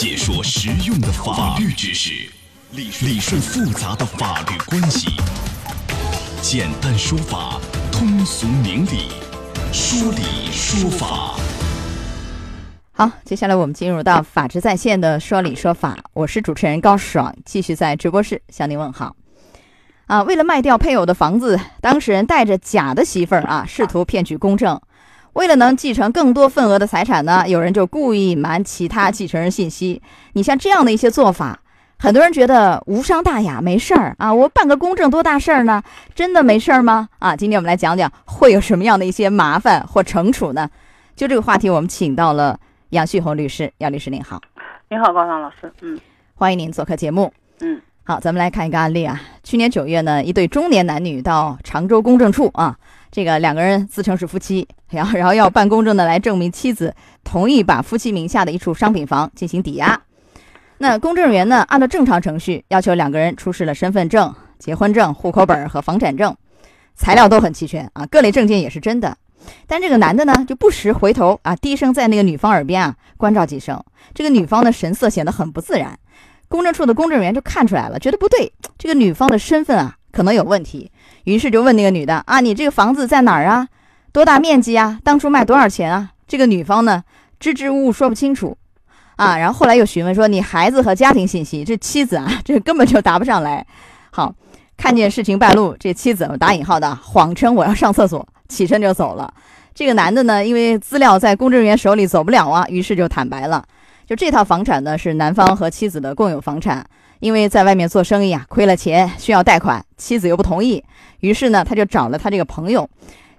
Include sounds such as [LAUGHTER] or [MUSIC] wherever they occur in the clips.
解说实用的法律知识，理理顺复杂的法律关系，简单说法，通俗明理，说理说法。好，接下来我们进入到法治在线的说理说法，我是主持人高爽，继续在直播室向您问好。啊，为了卖掉配偶的房子，当事人带着假的媳妇儿啊，试图骗取公证。为了能继承更多份额的财产呢，有人就故意隐瞒其他继承人信息。你像这样的一些做法，很多人觉得无伤大雅，没事儿啊，我办个公证多大事儿呢？真的没事儿吗？啊，今天我们来讲讲会有什么样的一些麻烦或惩处呢？就这个话题，我们请到了杨旭红律师，杨律师您好，您好，高尚老师，嗯，欢迎您做客节目，嗯。好，咱们来看一个案例啊。去年九月呢，一对中年男女到常州公证处啊，这个两个人自称是夫妻，[LAUGHS] 然后然后要办公证的，来证明妻子同意把夫妻名下的一处商品房进行抵押。那公证人员呢，按照正常程序要求两个人出示了身份证、结婚证、户口本和房产证，材料都很齐全啊，各类证件也是真的。但这个男的呢，就不时回头啊，低声在那个女方耳边啊关照几声。这个女方的神色显得很不自然。公证处的公证员就看出来了，觉得不对，这个女方的身份啊可能有问题，于是就问那个女的啊，你这个房子在哪儿啊？多大面积啊？当初卖多少钱啊？这个女方呢支支吾吾说不清楚，啊，然后后来又询问说你孩子和家庭信息，这妻子啊 [LAUGHS] 这根本就答不上来。好，看见事情败露，这妻子打引号的谎称我要上厕所，起身就走了。这个男的呢，因为资料在公证人员手里走不了啊，于是就坦白了。就这套房产呢，是男方和妻子的共有房产，因为在外面做生意啊，亏了钱需要贷款，妻子又不同意，于是呢，他就找了他这个朋友，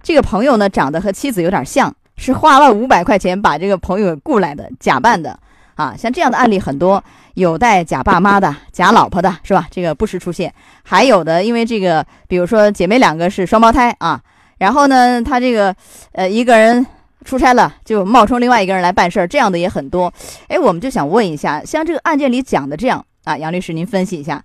这个朋友呢长得和妻子有点像，是花了五百块钱把这个朋友雇来的，假扮的啊，像这样的案例很多，有带假爸妈的、假老婆的，是吧？这个不时出现，还有的因为这个，比如说姐妹两个是双胞胎啊，然后呢，他这个呃一个人。出差了就冒充另外一个人来办事儿，这样的也很多。哎，我们就想问一下，像这个案件里讲的这样啊，杨律师您分析一下，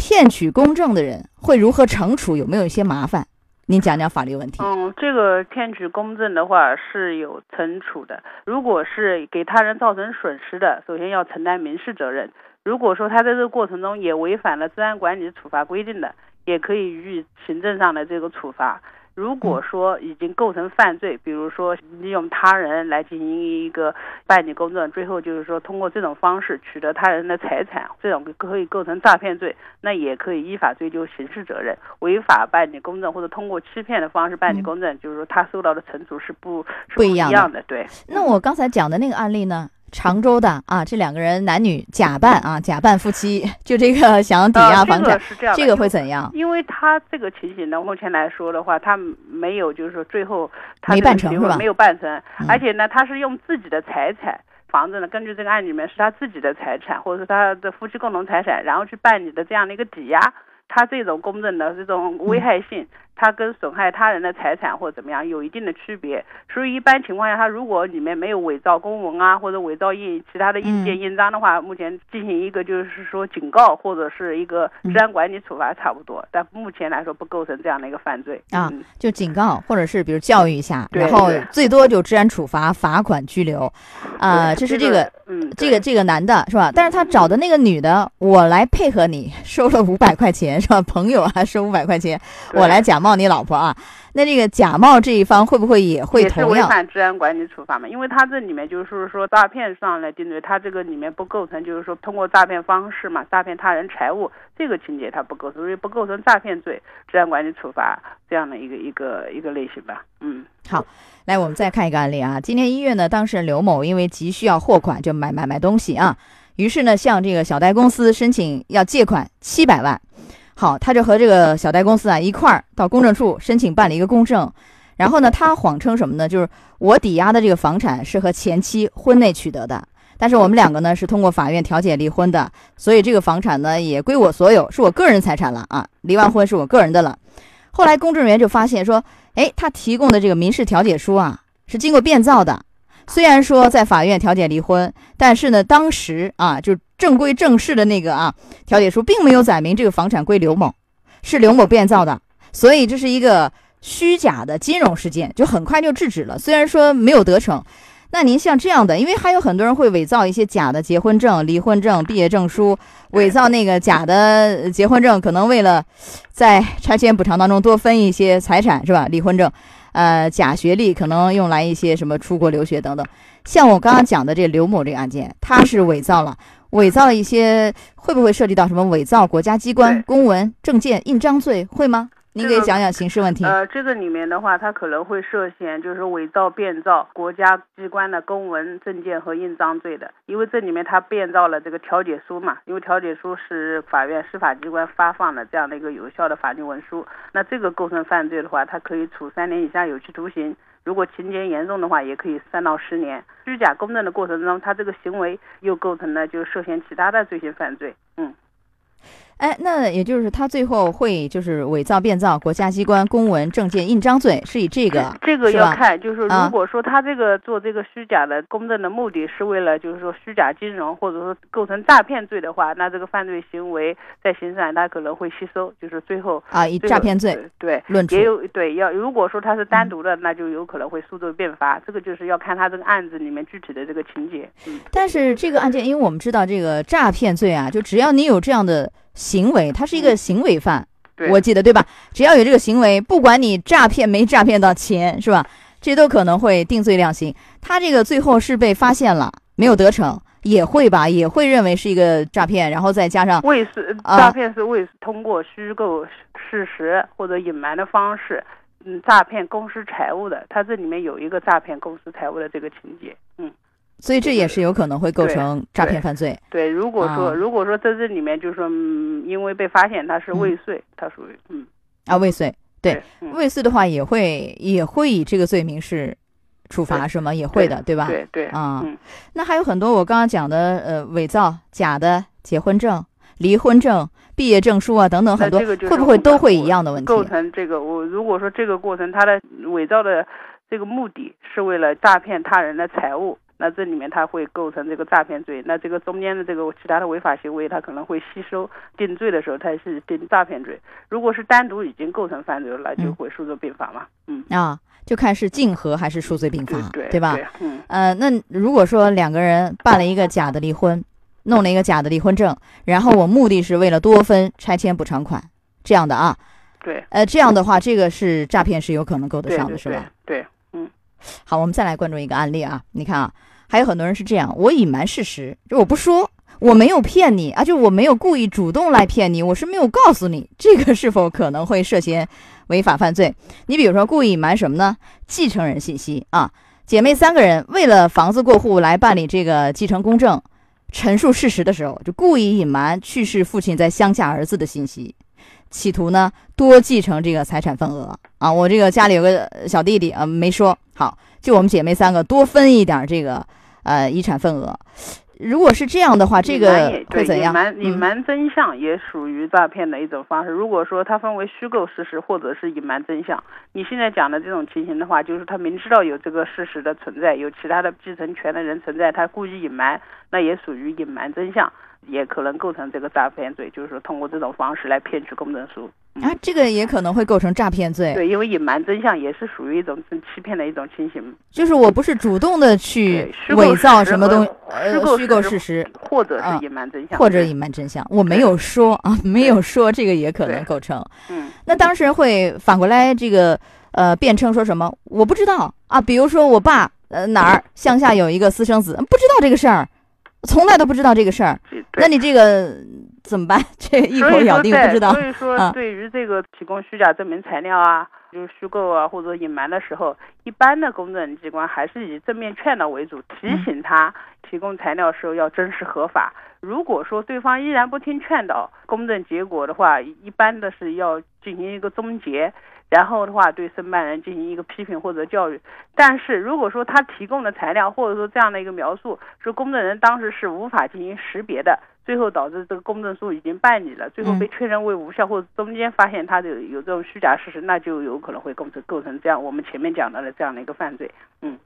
骗取公证的人会如何惩处？有没有一些麻烦？您讲讲法律问题。嗯，这个骗取公证的话是有惩处的。如果是给他人造成损失的，首先要承担民事责任。如果说他在这个过程中也违反了治安管理处罚规定的，也可以予以行政上的这个处罚。如果说已经构成犯罪，比如说利用他人来进行一个办理公证，最后就是说通过这种方式取得他人的财产，这种可以构成诈骗罪，那也可以依法追究刑事责任。违法办理公证或者通过欺骗的方式办理公证，就是说他受到的惩处是不是不一样的。对。那我刚才讲的那个案例呢？常州的啊，这两个人男女假扮啊，假扮夫妻，[LAUGHS] 就这个 [LAUGHS] 想要抵押房产，这个会怎样？因为他这个情形呢，目前来说的话，他没有就是说最后他没办成是吧？没有办成，而且呢，他是用自己的财产，房子呢，根据这个案里面是他自己的财产，或者是他的夫妻共同财产，然后去办理的这样的一个抵押，他这种公证的这种危害性。它跟损害他人的财产或者怎么样有一定的区别，所以一般情况下，它如果里面没有伪造公文啊，或者伪造印其他的印件印章的话，目前进行一个就是说警告或者是一个治安管理处罚差不多，但目前来说不构成这样的一个犯罪啊，就警告或者是比如教育一下，然后最多就治安处罚、罚款、拘留，啊，这是这个，嗯，这个这个男的是吧？但是他找的那个女的，我来配合你，收了五百块钱是吧？朋友啊，收五百块钱，我来假冒。你老婆啊，那这个假冒这一方会不会也会同样也是违反治安管理处罚嘛？因为他这里面就是说诈骗上来定罪，他这个里面不构成就是说通过诈骗方式嘛，诈骗他人财物这个情节他不构成，所以不构成诈骗罪、治安管理处罚这样的一个一个一个类型吧。嗯，好，来我们再看一个案例啊，今年一月呢，当事人刘某因为急需要货款，就买买买东西啊，于是呢向这个小贷公司申请要借款七百万。好，他就和这个小贷公司啊一块儿到公证处申请办理一个公证，然后呢，他谎称什么呢？就是我抵押的这个房产是和前妻婚内取得的，但是我们两个呢是通过法院调解离婚的，所以这个房产呢也归我所有，是我个人财产了啊，离完婚是我个人的了。后来公证人员就发现说，哎，他提供的这个民事调解书啊是经过变造的。虽然说在法院调解离婚，但是呢，当时啊，就正规正式的那个啊调解书并没有载明这个房产归刘某，是刘某变造的，所以这是一个虚假的金融事件，就很快就制止了。虽然说没有得逞，那您像这样的，因为还有很多人会伪造一些假的结婚证、离婚证、毕业证书，伪造那个假的结婚证，可能为了在拆迁补偿当中多分一些财产，是吧？离婚证，呃，假学历可能用来一些什么出国留学等等。像我刚刚讲的这刘某这个案件，他是伪造了，伪造了一些，会不会涉及到什么伪造国家机关公文、证件、印章罪？会吗？您给讲讲刑事问题。呃，这个里面的话，他可能会涉嫌就是伪造、变造国家机关的公文、证件和印章罪的，因为这里面他变造了这个调解书嘛，因为调解书是法院司法机关发放的这样的一个有效的法律文书，那这个构成犯罪的话，他可以处三年以下有期徒刑，如果情节严重的话，也可以三到十年。虚假公证的过程中，他这个行为又构成了就涉嫌其他的罪行犯罪，嗯。哎，那也就是他最后会就是伪造、变造国家机关公文、证件、印章罪，是以这个这个要看，就是如果说他这个做这个虚假的公证的目的是为了就是说虚假金融或者说构成诈骗罪的话，那这个犯罪行为在刑事案他可能会吸收，就是最后啊以诈骗罪对论处也有对要如果说他是单独的，那就有可能会数罪并罚，这个就是要看他这个案子里面具体的这个情节。嗯，但是这个案件，因为我们知道这个诈骗罪啊，就只要你有这样的。行为，他是一个行为犯，我记得对吧？只要有这个行为，不管你诈骗没诈骗到钱，是吧？这都可能会定罪量刑。他这个最后是被发现了，没有得逞，也会吧？也会认为是一个诈骗，然后再加上为是诈骗是为通过虚构事实或者隐瞒的方式，嗯，诈骗公司财物的。他这里面有一个诈骗公司财物的这个情节，嗯。所以这也是有可能会构成诈骗犯罪。对，如果说如果说在这里面就是说，嗯因为被发现他是未遂，他属于嗯啊未遂，对未遂的话也会也会以这个罪名是处罚是吗？也会的，对吧？对对啊，那还有很多我刚刚讲的呃伪造假的结婚证、离婚证、毕业证书啊等等很多，会不会都会一样的问题？构成这个我如果说这个过程他的伪造的这个目的是为了诈骗他人的财物。那这里面它会构成这个诈骗罪，那这个中间的这个其他的违法行为，它可能会吸收定罪的时候，它是定诈骗罪。如果是单独已经构成犯罪了，那就会数罪并罚嘛。嗯啊，就看是竞合还是数罪并罚，对对吧？嗯呃，那如果说两个人办了一个假的离婚，弄了一个假的离婚证，然后我目的是为了多分拆迁补偿款，这样的啊？对。呃，这样的话，这个是诈骗是有可能够得上的，是吧？对，嗯。好，我们再来关注一个案例啊，你看啊。还有很多人是这样，我隐瞒事实，就我不说，我没有骗你啊，就我没有故意主动来骗你，我是没有告诉你，这个是否可能会涉嫌违法犯罪？你比如说故意隐瞒什么呢？继承人信息啊，姐妹三个人为了房子过户来办理这个继承公证，陈述事实的时候，就故意隐瞒去世父亲在乡下儿子的信息，企图呢多继承这个财产份额啊。我这个家里有个小弟弟啊，没说好，就我们姐妹三个多分一点这个。呃，遗产份额，如果是这样的话，这个会怎样？隐瞒隐瞒真相也属于诈骗的一种方式。如果说它分为虚构事实或者是隐瞒真相，你现在讲的这种情形的话，就是他明知道有这个事实的存在，有其他的继承权的人存在，他故意隐瞒，那也属于隐瞒真相。也可能构成这个诈骗罪，就是说通过这种方式来骗取公证书啊，这个也可能会构成诈骗罪。对，因为隐瞒真相也是属于一种欺骗的一种情形。就是我不是主动的去伪造什么东西，呃，虚构事实，或者是隐瞒真相，或者隐瞒真相，我没有说啊，没有说这个也可能构成。嗯，那当事人会反过来这个呃辩称说什么？我不知道啊，比如说我爸呃哪儿乡下有一个私生子，不知道这个事儿。从来都不知道这个事儿，那你这个怎么办？[LAUGHS] 这一口咬定不知道。所以说，对于这个提供虚假证明材料啊，就是虚构啊或者隐瞒的时候，一般的公证机关还是以正面劝导为主，提醒他提供材料时候要真实合法。如果说对方依然不听劝导，公证结果的话，一般的是要进行一个终结。然后的话，对申办人进行一个批评或者教育。但是如果说他提供的材料或者说这样的一个描述，是公证人当时是无法进行识别的，最后导致这个公证书已经办理了，最后被确认为无效，或者中间发现他有有这种虚假事实，那就有可能会构成构成这样我们前面讲到的这样的一个犯罪。嗯。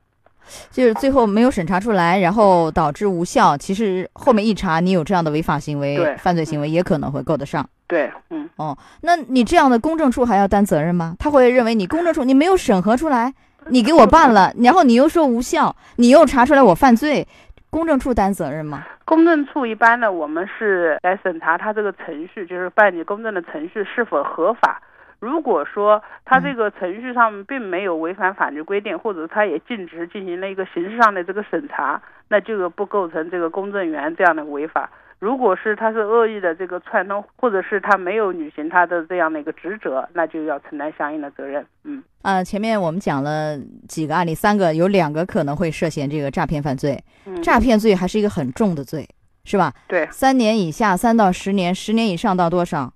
就是最后没有审查出来，然后导致无效。其实后面一查，你有这样的违法行为、犯罪行为，也可能会够得上。对，嗯，哦，那你这样的公证处还要担责任吗？他会认为你公证处你没有审核出来，你给我办了，然后你又说无效，你又查出来我犯罪，公证处担责任吗？公证处一般呢，我们是来审查他这个程序，就是办理公证的程序是否合法。如果说他这个程序上并没有违反法律规定，或者他也尽职进行了一个形式上的这个审查，那这个不构成这个公证员这样的违法。如果是他是恶意的这个串通，或者是他没有履行他的这样的一个职责，那就要承担相应的责任。嗯，啊，前面我们讲了几个案例，三个有两个可能会涉嫌这个诈骗犯罪，嗯诈骗罪还是一个很重的罪，是吧？对，三年以下三到十年，十年以上到多少？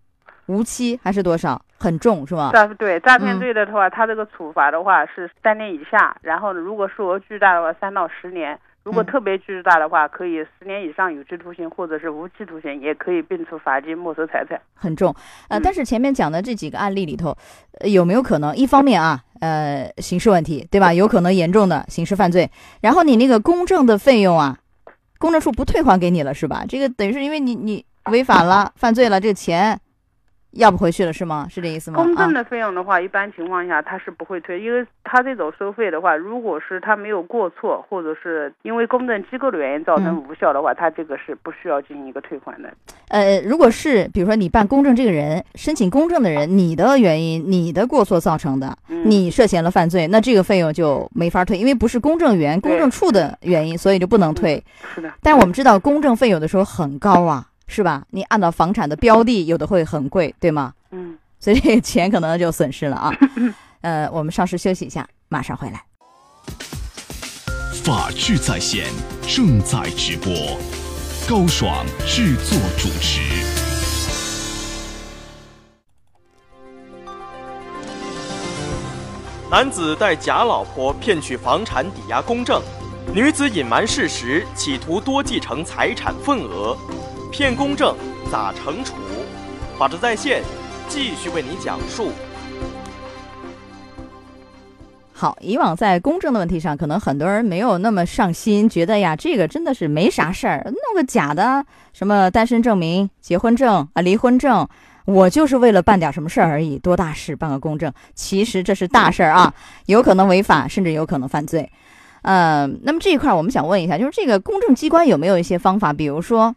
无期还是多少？很重是吧？诈对诈骗罪的话，他这个处罚的话是三年以下，然后，如果数额巨大的话，三到十年。如果特别巨大的话，可以十年以上有期徒刑，或者是无期徒刑，也可以并处罚金、没收财产。很重，呃，但是前面讲的这几个案例里头，有没有可能一方面啊，呃，刑事问题，对吧？有可能严重的刑事犯罪，然后你那个公证的费用啊，公证处不退还给你了，是吧？这个等于是因为你你违法了、犯罪了，这个钱。要不回去了是吗？是这意思吗？公证的费用的话，一般情况下他是不会退，因为他这种收费的话，如果是他没有过错，或者是因为公证机构的原因造成无效的话，他这个是不需要进行一个退还的。呃，如果是比如说你办公证这个人申请公证的人，你的原因、你的过错造成的，你涉嫌了犯罪，那这个费用就没法退，因为不是公证员、公证处的原因，所以就不能退。是的。但我们知道公证费有的时候很高啊。是吧？你按照房产的标的，有的会很贵，对吗？嗯，所以这个钱可能就损失了啊。[LAUGHS] 呃，我们稍事休息一下，马上回来。法治在线正在直播，高爽制作主持。男子带假老婆骗取房产抵押公证，女子隐瞒事实，企图多继承财产份额。骗公证咋惩处？法治在线继续为你讲述。好，以往在公证的问题上，可能很多人没有那么上心，觉得呀，这个真的是没啥事儿，弄个假的什么单身证明、结婚证啊、离婚证，我就是为了办点什么事儿而已，多大事办个公证？其实这是大事儿啊，[LAUGHS] 有可能违法，甚至有可能犯罪。嗯，那么这一块儿我们想问一下，就是这个公证机关有没有一些方法，比如说？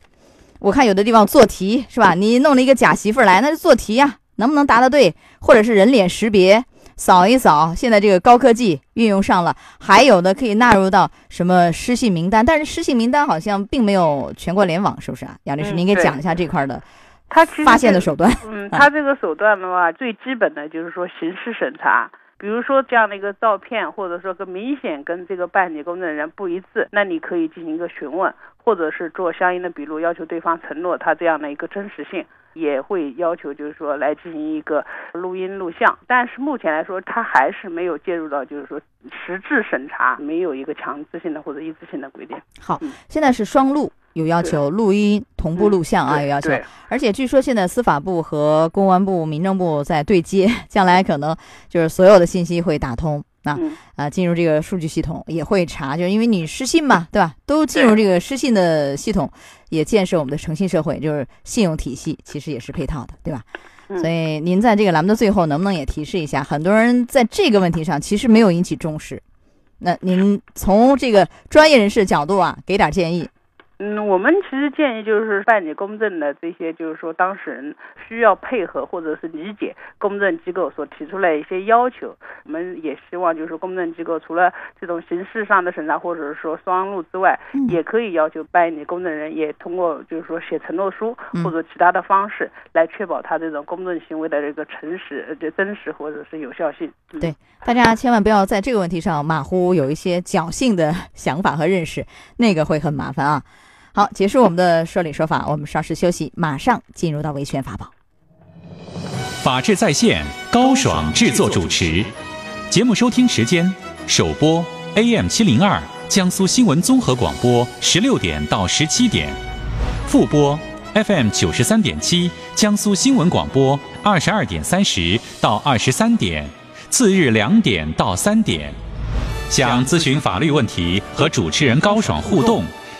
我看有的地方做题是吧？你弄了一个假媳妇来，那就做题呀，能不能答得对？或者是人脸识别，扫一扫，现在这个高科技运用上了，还有的可以纳入到什么失信名单？但是失信名单好像并没有全国联网，是不是啊？杨律师，您给讲一下这块的，他发现的手段。嗯，他这个手段的话，最基本的就是说刑事审查。比如说这样的一个照片，或者说跟明显跟这个办理公证人不一致，那你可以进行一个询问，或者是做相应的笔录，要求对方承诺他这样的一个真实性，也会要求就是说来进行一个录音录像。但是目前来说，他还是没有介入到就是说实质审查，没有一个强制性的或者一致性的规定。好，现在是双录。有要求录音同步录像啊，有要求，而且据说现在司法部和公安部、民政部在对接，将来可能就是所有的信息会打通啊啊，进入这个数据系统也会查，就是因为你失信嘛，对吧？都进入这个失信的系统，也建设我们的诚信社会，就是信用体系，其实也是配套的，对吧？所以您在这个栏目的最后，能不能也提示一下，很多人在这个问题上其实没有引起重视，那您从这个专业人士角度啊，给点建议。嗯，我们其实建议就是办理公证的这些，就是说当事人需要配合或者是理解公证机构所提出来一些要求。我们也希望就是公证机构除了这种形式上的审查或者是说双录之外，也可以要求办理公证人也通过就是说写承诺书或者其他的方式来确保他这种公证行为的这个诚实、这真实或者是有效性。对，大家千万不要在这个问题上马虎，有一些侥幸的 [LAUGHS] 想法和认识，那个会很麻烦啊。好，结束我们的说理说法，我们稍事休息，马上进入到维权法宝。法治在线，高爽制作主持，节目收听时间：首播 AM 七零二江苏新闻综合广播十六点到十七点，复播 FM 九十三点七江苏新闻广播二十二点三十到二十三点，次日两点到三点。想咨询法律问题和主持人高爽互动。